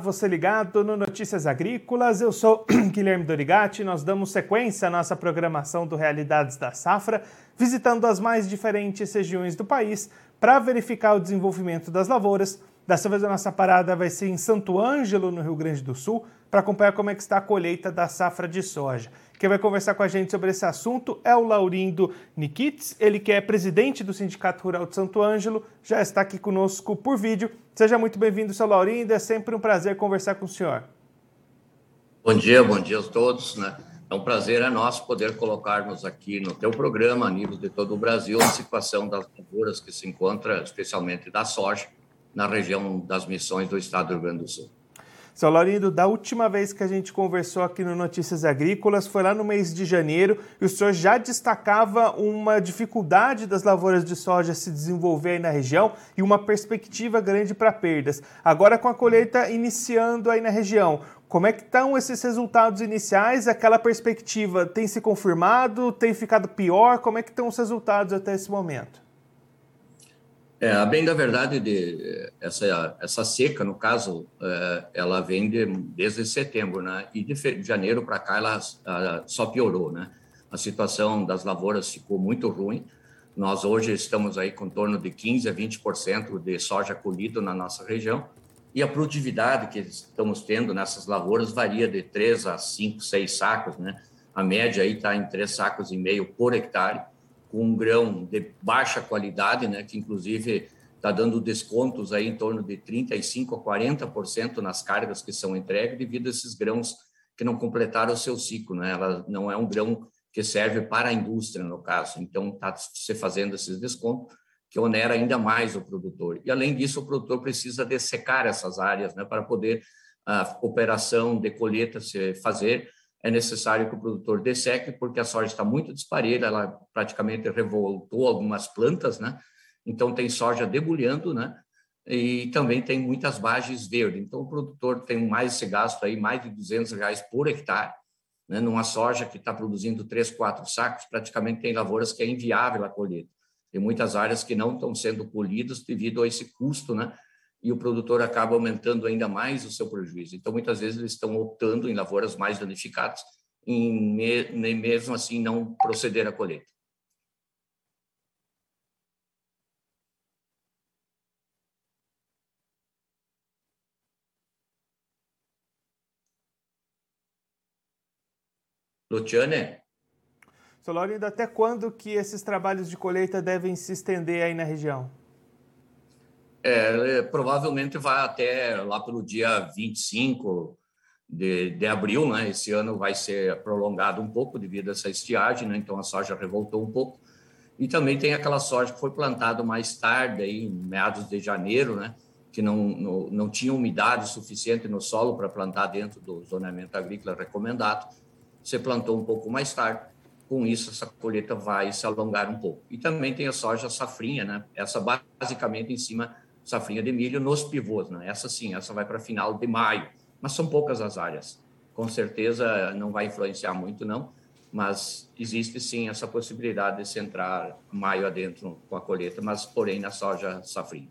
você ligado no Notícias Agrícolas. Eu sou Guilherme Dorigati. Nós damos sequência à nossa programação do Realidades da Safra, visitando as mais diferentes regiões do país para verificar o desenvolvimento das lavouras. Dessa vez a nossa parada vai ser em Santo Ângelo, no Rio Grande do Sul, para acompanhar como é que está a colheita da safra de soja. Quem vai conversar com a gente sobre esse assunto é o Laurindo Nikitz, ele que é presidente do Sindicato Rural de Santo Ângelo, já está aqui conosco por vídeo. Seja muito bem-vindo, seu Laurindo, é sempre um prazer conversar com o senhor. Bom dia, bom dia a todos, né? É um prazer é nosso poder colocarmos aqui no teu programa, a nível de todo o Brasil, a situação das lavouras que se encontra, especialmente da soja, na região das missões do estado do Rio Grande do Sul. Seu Laurindo, da última vez que a gente conversou aqui no Notícias Agrícolas, foi lá no mês de janeiro, e o senhor já destacava uma dificuldade das lavouras de soja se desenvolver aí na região e uma perspectiva grande para perdas. Agora, com a colheita iniciando aí na região, como é que estão esses resultados iniciais? Aquela perspectiva tem se confirmado? Tem ficado pior? Como é que estão os resultados até esse momento? É, a bem da verdade, de, essa, essa seca, no caso, é, ela vem de, desde setembro, né? E de, de janeiro para cá ela a, só piorou, né? A situação das lavouras ficou muito ruim. Nós hoje estamos aí com torno de 15 a 20% de soja colhido na nossa região. E a produtividade que estamos tendo nessas lavouras varia de 3 a 5, 6 sacos, né? A média aí está em 3 sacos e meio por hectare com um grão de baixa qualidade, né, que inclusive está dando descontos aí em torno de 35 a 40% nas cargas que são entregues devido a esses grãos que não completaram o seu ciclo, né? Ela não é um grão que serve para a indústria no caso, então está se fazendo esses descontos que onera ainda mais o produtor. E além disso, o produtor precisa dessecar essas áreas, né, para poder a operação de colheita se fazer é necessário que o produtor desseque, porque a soja está muito disparelha, ela praticamente revoltou algumas plantas, né? Então, tem soja debulhando, né? E também tem muitas vagens verdes. Então, o produtor tem mais esse gasto aí, mais de 200 reais por hectare, né? Numa soja que está produzindo 3, 4 sacos, praticamente tem lavouras que é inviável a colheita. Tem muitas áreas que não estão sendo colhidas devido a esse custo, né? E o produtor acaba aumentando ainda mais o seu prejuízo. Então, muitas vezes, eles estão optando em lavouras mais danificadas, nem mesmo assim não proceder à colheita. Luciane? Solorindo, até quando que esses trabalhos de colheita devem se estender aí na região? É, é, provavelmente vai até lá pelo dia 25 de, de abril, né? Esse ano vai ser prolongado um pouco devido a essa estiagem, né? Então a soja revoltou um pouco. E também tem aquela soja que foi plantada mais tarde, aí, em meados de janeiro, né? Que não, não, não tinha umidade suficiente no solo para plantar dentro do zoneamento agrícola recomendado. Você plantou um pouco mais tarde com isso essa colheita vai se alongar um pouco. E também tem a soja safrinha, né? Essa basicamente em cima safrinha de milho nos pivôs, né? Essa sim, essa vai para final de maio, mas são poucas as áreas. Com certeza não vai influenciar muito, não, mas existe sim essa possibilidade de se entrar maio adentro com a colheita, mas porém na soja safrinha.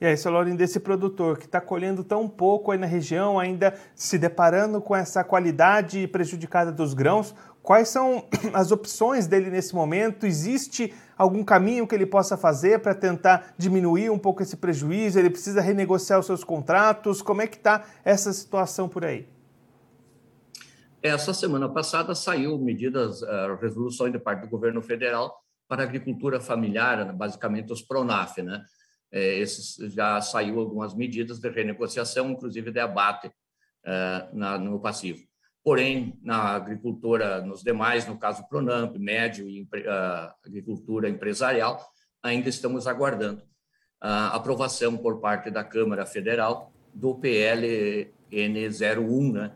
E aí, seu desse produtor que está colhendo tão pouco aí na região, ainda se deparando com essa qualidade prejudicada dos grãos, quais são as opções dele nesse momento? Existe algum caminho que ele possa fazer para tentar diminuir um pouco esse prejuízo? Ele precisa renegociar os seus contratos? Como é que está essa situação por aí? Essa semana passada saiu medidas, uh, resoluções de parte do governo federal para a agricultura familiar, basicamente os Pronaf, né? É, esses, já saiu algumas medidas de renegociação, inclusive de abate uh, na, no passivo. Porém, na agricultura, nos demais, no caso Pronamp, médio e uh, agricultura empresarial, ainda estamos aguardando a aprovação por parte da Câmara Federal do PLN 01, né,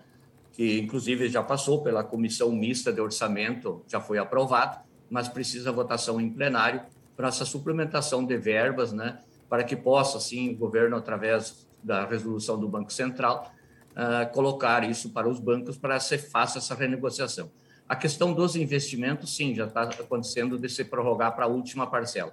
que inclusive já passou pela comissão mista de orçamento, já foi aprovado, mas precisa votação em plenário para essa suplementação de verbas, né, para que possa, sim, o governo, através da resolução do Banco Central, uh, colocar isso para os bancos para ser fácil essa renegociação. A questão dos investimentos, sim, já está acontecendo de se prorrogar para a última parcela.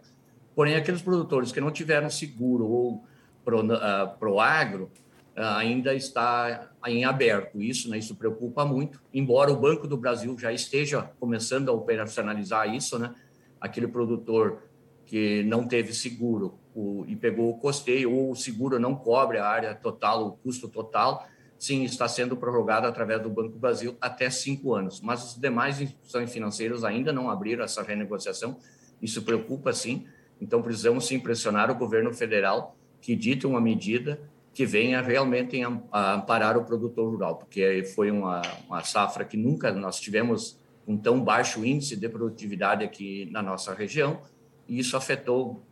Porém, aqueles produtores que não tiveram seguro ou pro, uh, pro agro, ainda está em aberto. Isso, né, isso preocupa muito, embora o Banco do Brasil já esteja começando a operacionalizar isso, né, aquele produtor que não teve seguro o, e pegou o costeio, ou o seguro não cobre a área total, o custo total, sim, está sendo prorrogado através do Banco Brasil até cinco anos. Mas as demais instituições financeiras ainda não abriram essa renegociação. Isso preocupa, sim. Então, precisamos sim pressionar o governo federal que dite uma medida que venha realmente a amparar o produtor rural, porque foi uma, uma safra que nunca nós tivemos um tão baixo índice de produtividade aqui na nossa região, e isso afetou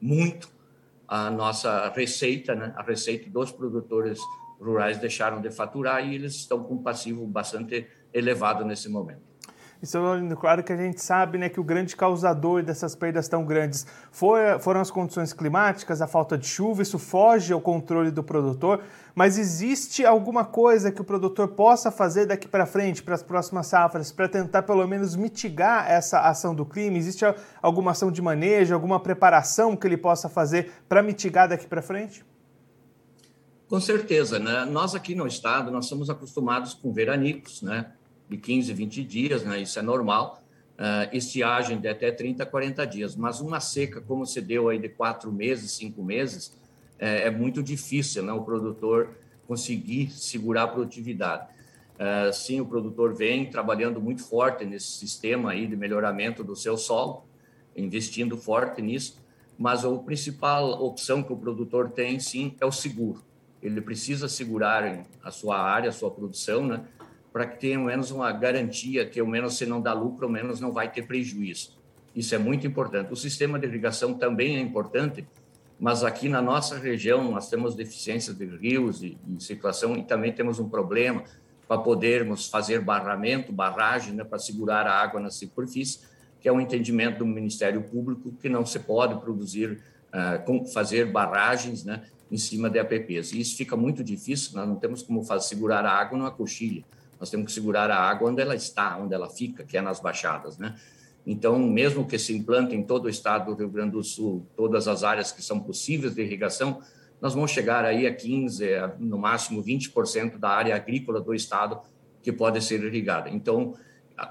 muito a nossa receita, né? a receita dos produtores rurais deixaram de faturar e eles estão com um passivo bastante elevado nesse momento. Isso claro que a gente sabe né, que o grande causador dessas perdas tão grandes foi, foram as condições climáticas, a falta de chuva, isso foge ao controle do produtor. Mas existe alguma coisa que o produtor possa fazer daqui para frente, para as próximas safras, para tentar pelo menos mitigar essa ação do clima? Existe alguma ação de manejo, alguma preparação que ele possa fazer para mitigar daqui para frente? Com certeza, né? Nós aqui no estado, nós somos acostumados com veranicos, né? de 15, 20 dias, né? isso é normal, uh, estiagem de até 30, 40 dias, mas uma seca como se deu aí de quatro meses, cinco meses, é, é muito difícil né? o produtor conseguir segurar a produtividade. Uh, sim, o produtor vem trabalhando muito forte nesse sistema aí de melhoramento do seu solo, investindo forte nisso, mas a principal opção que o produtor tem, sim, é o seguro. Ele precisa segurar a sua área, a sua produção, né? para que tenha ao menos uma garantia que ao menos se não dá lucro, ao menos não vai ter prejuízo. Isso é muito importante. O sistema de irrigação também é importante, mas aqui na nossa região nós temos deficiências de rios e, e situação e também temos um problema para podermos fazer barramento, barragem, né, para segurar a água na superfície, que é um entendimento do Ministério Público que não se pode produzir, uh, fazer barragens, né, em cima de APPs. E isso fica muito difícil, nós não temos como fazer, segurar a água numa coxilha. Nós temos que segurar a água onde ela está, onde ela fica, que é nas baixadas, né? Então, mesmo que se implante em todo o estado do Rio Grande do Sul, todas as áreas que são possíveis de irrigação, nós vamos chegar aí a 15, no máximo 20% da área agrícola do estado que pode ser irrigada. Então,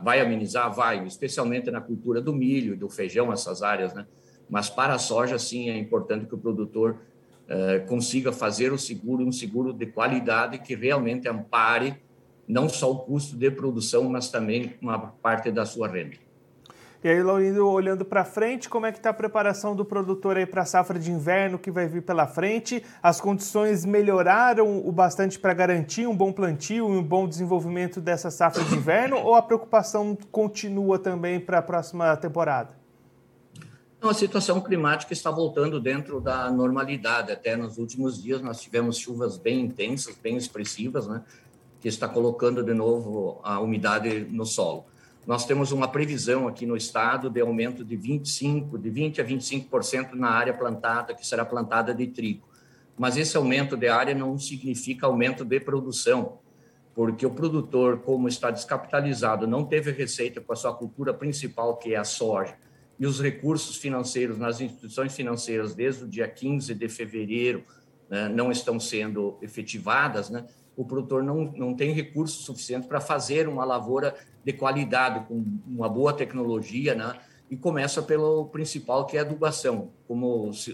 vai amenizar? Vai, especialmente na cultura do milho, do feijão, essas áreas, né? Mas para a soja, sim, é importante que o produtor consiga fazer o seguro, um seguro de qualidade que realmente ampare não só o custo de produção, mas também uma parte da sua renda. E aí, Laurindo, olhando para frente, como é que está a preparação do produtor aí para a safra de inverno que vai vir pela frente? As condições melhoraram o bastante para garantir um bom plantio e um bom desenvolvimento dessa safra de inverno ou a preocupação continua também para a próxima temporada? Não, a situação climática está voltando dentro da normalidade. Até nos últimos dias nós tivemos chuvas bem intensas, bem expressivas, né? que está colocando de novo a umidade no solo. Nós temos uma previsão aqui no estado de aumento de 25, de 20 a 25% na área plantada, que será plantada de trigo. Mas esse aumento de área não significa aumento de produção, porque o produtor, como está descapitalizado, não teve receita com a sua cultura principal, que é a soja, e os recursos financeiros nas instituições financeiras desde o dia 15 de fevereiro né, não estão sendo efetivadas, né? o produtor não, não tem recursos suficientes para fazer uma lavoura de qualidade, com uma boa tecnologia, né? E começa pelo principal, que é a adubação. Como os,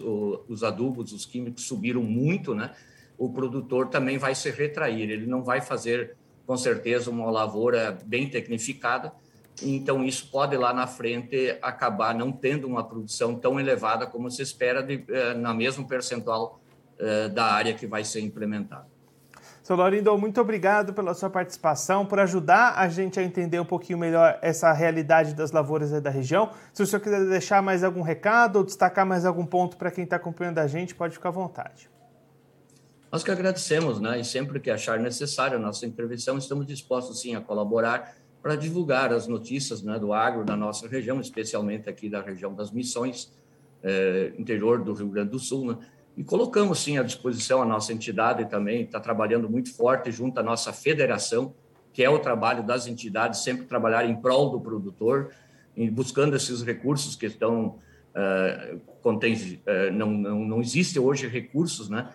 os adubos, os químicos subiram muito, né? O produtor também vai se retrair, ele não vai fazer, com certeza, uma lavoura bem tecnificada, então isso pode lá na frente acabar não tendo uma produção tão elevada como se espera de, eh, na mesmo percentual eh, da área que vai ser implementada. Seu Laurindo, muito obrigado pela sua participação, por ajudar a gente a entender um pouquinho melhor essa realidade das lavouras da região. Se o senhor quiser deixar mais algum recado ou destacar mais algum ponto para quem está acompanhando a gente, pode ficar à vontade. Nós que agradecemos, né? E sempre que achar necessário a nossa intervenção, estamos dispostos sim a colaborar para divulgar as notícias né, do agro da nossa região, especialmente aqui da região das Missões, eh, interior do Rio Grande do Sul, né? E colocamos, sim, à disposição a nossa entidade também, está trabalhando muito forte junto à nossa federação, que é o trabalho das entidades, sempre trabalhar em prol do produtor, buscando esses recursos que estão. Uh, contém, uh, não, não, não existe hoje recursos né,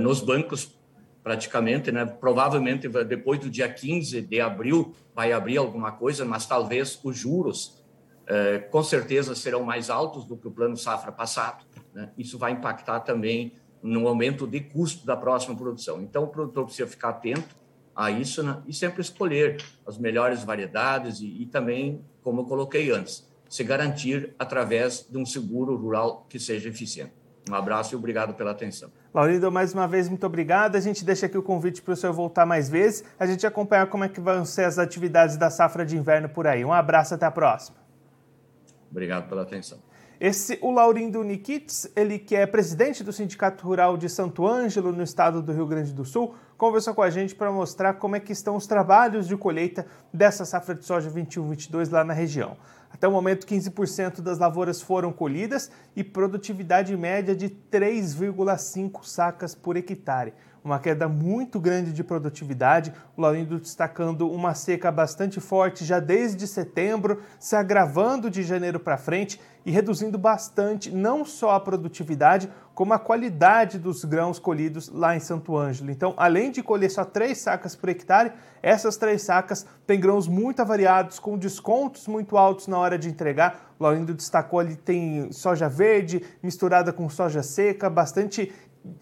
nos bancos praticamente, né? Provavelmente depois do dia 15 de abril vai abrir alguma coisa, mas talvez os juros eh, com certeza serão mais altos do que o plano safra passado. Né? Isso vai impactar também no aumento de custo da próxima produção. Então, o produtor precisa ficar atento a isso né? e sempre escolher as melhores variedades e, e também, como eu coloquei antes, se garantir através de um seguro rural que seja eficiente. Um abraço e obrigado pela atenção. Laurindo, mais uma vez, muito obrigado. A gente deixa aqui o convite para o senhor voltar mais vezes, a gente acompanhar como é que vão ser as atividades da safra de inverno por aí. Um abraço, até a próxima. Obrigado pela atenção. Esse, o Laurindo Nikits, ele que é presidente do Sindicato Rural de Santo Ângelo, no estado do Rio Grande do Sul, conversou com a gente para mostrar como é que estão os trabalhos de colheita dessa safra de soja 21-22 lá na região. Até o momento, 15% das lavouras foram colhidas e produtividade média de 3,5 sacas por hectare. Uma queda muito grande de produtividade, o Laurindo destacando uma seca bastante forte já desde setembro, se agravando de janeiro para frente e reduzindo bastante não só a produtividade, como a qualidade dos grãos colhidos lá em Santo Ângelo. Então, além de colher só três sacas por hectare, essas três sacas têm grãos muito avariados, com descontos muito altos na hora de entregar. O Laurindo destacou ali tem soja verde misturada com soja seca, bastante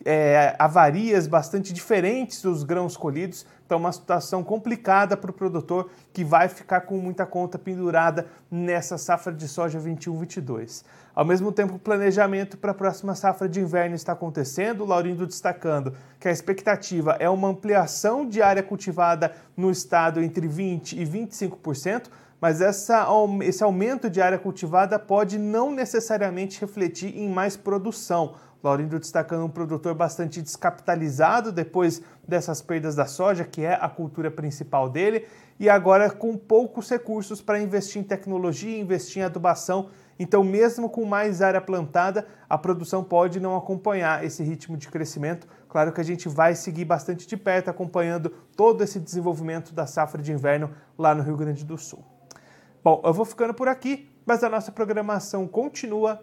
é, avarias bastante diferentes dos grãos colhidos, então uma situação complicada para o produtor que vai ficar com muita conta pendurada nessa safra de soja 21-22. Ao mesmo tempo, o planejamento para a próxima safra de inverno está acontecendo, o Laurindo destacando que a expectativa é uma ampliação de área cultivada no estado entre 20% e 25%, mas essa, esse aumento de área cultivada pode não necessariamente refletir em mais produção. Laurindo destacando um produtor bastante descapitalizado depois dessas perdas da soja, que é a cultura principal dele, e agora com poucos recursos para investir em tecnologia, investir em adubação. Então, mesmo com mais área plantada, a produção pode não acompanhar esse ritmo de crescimento. Claro que a gente vai seguir bastante de perto acompanhando todo esse desenvolvimento da safra de inverno lá no Rio Grande do Sul. Bom, eu vou ficando por aqui, mas a nossa programação continua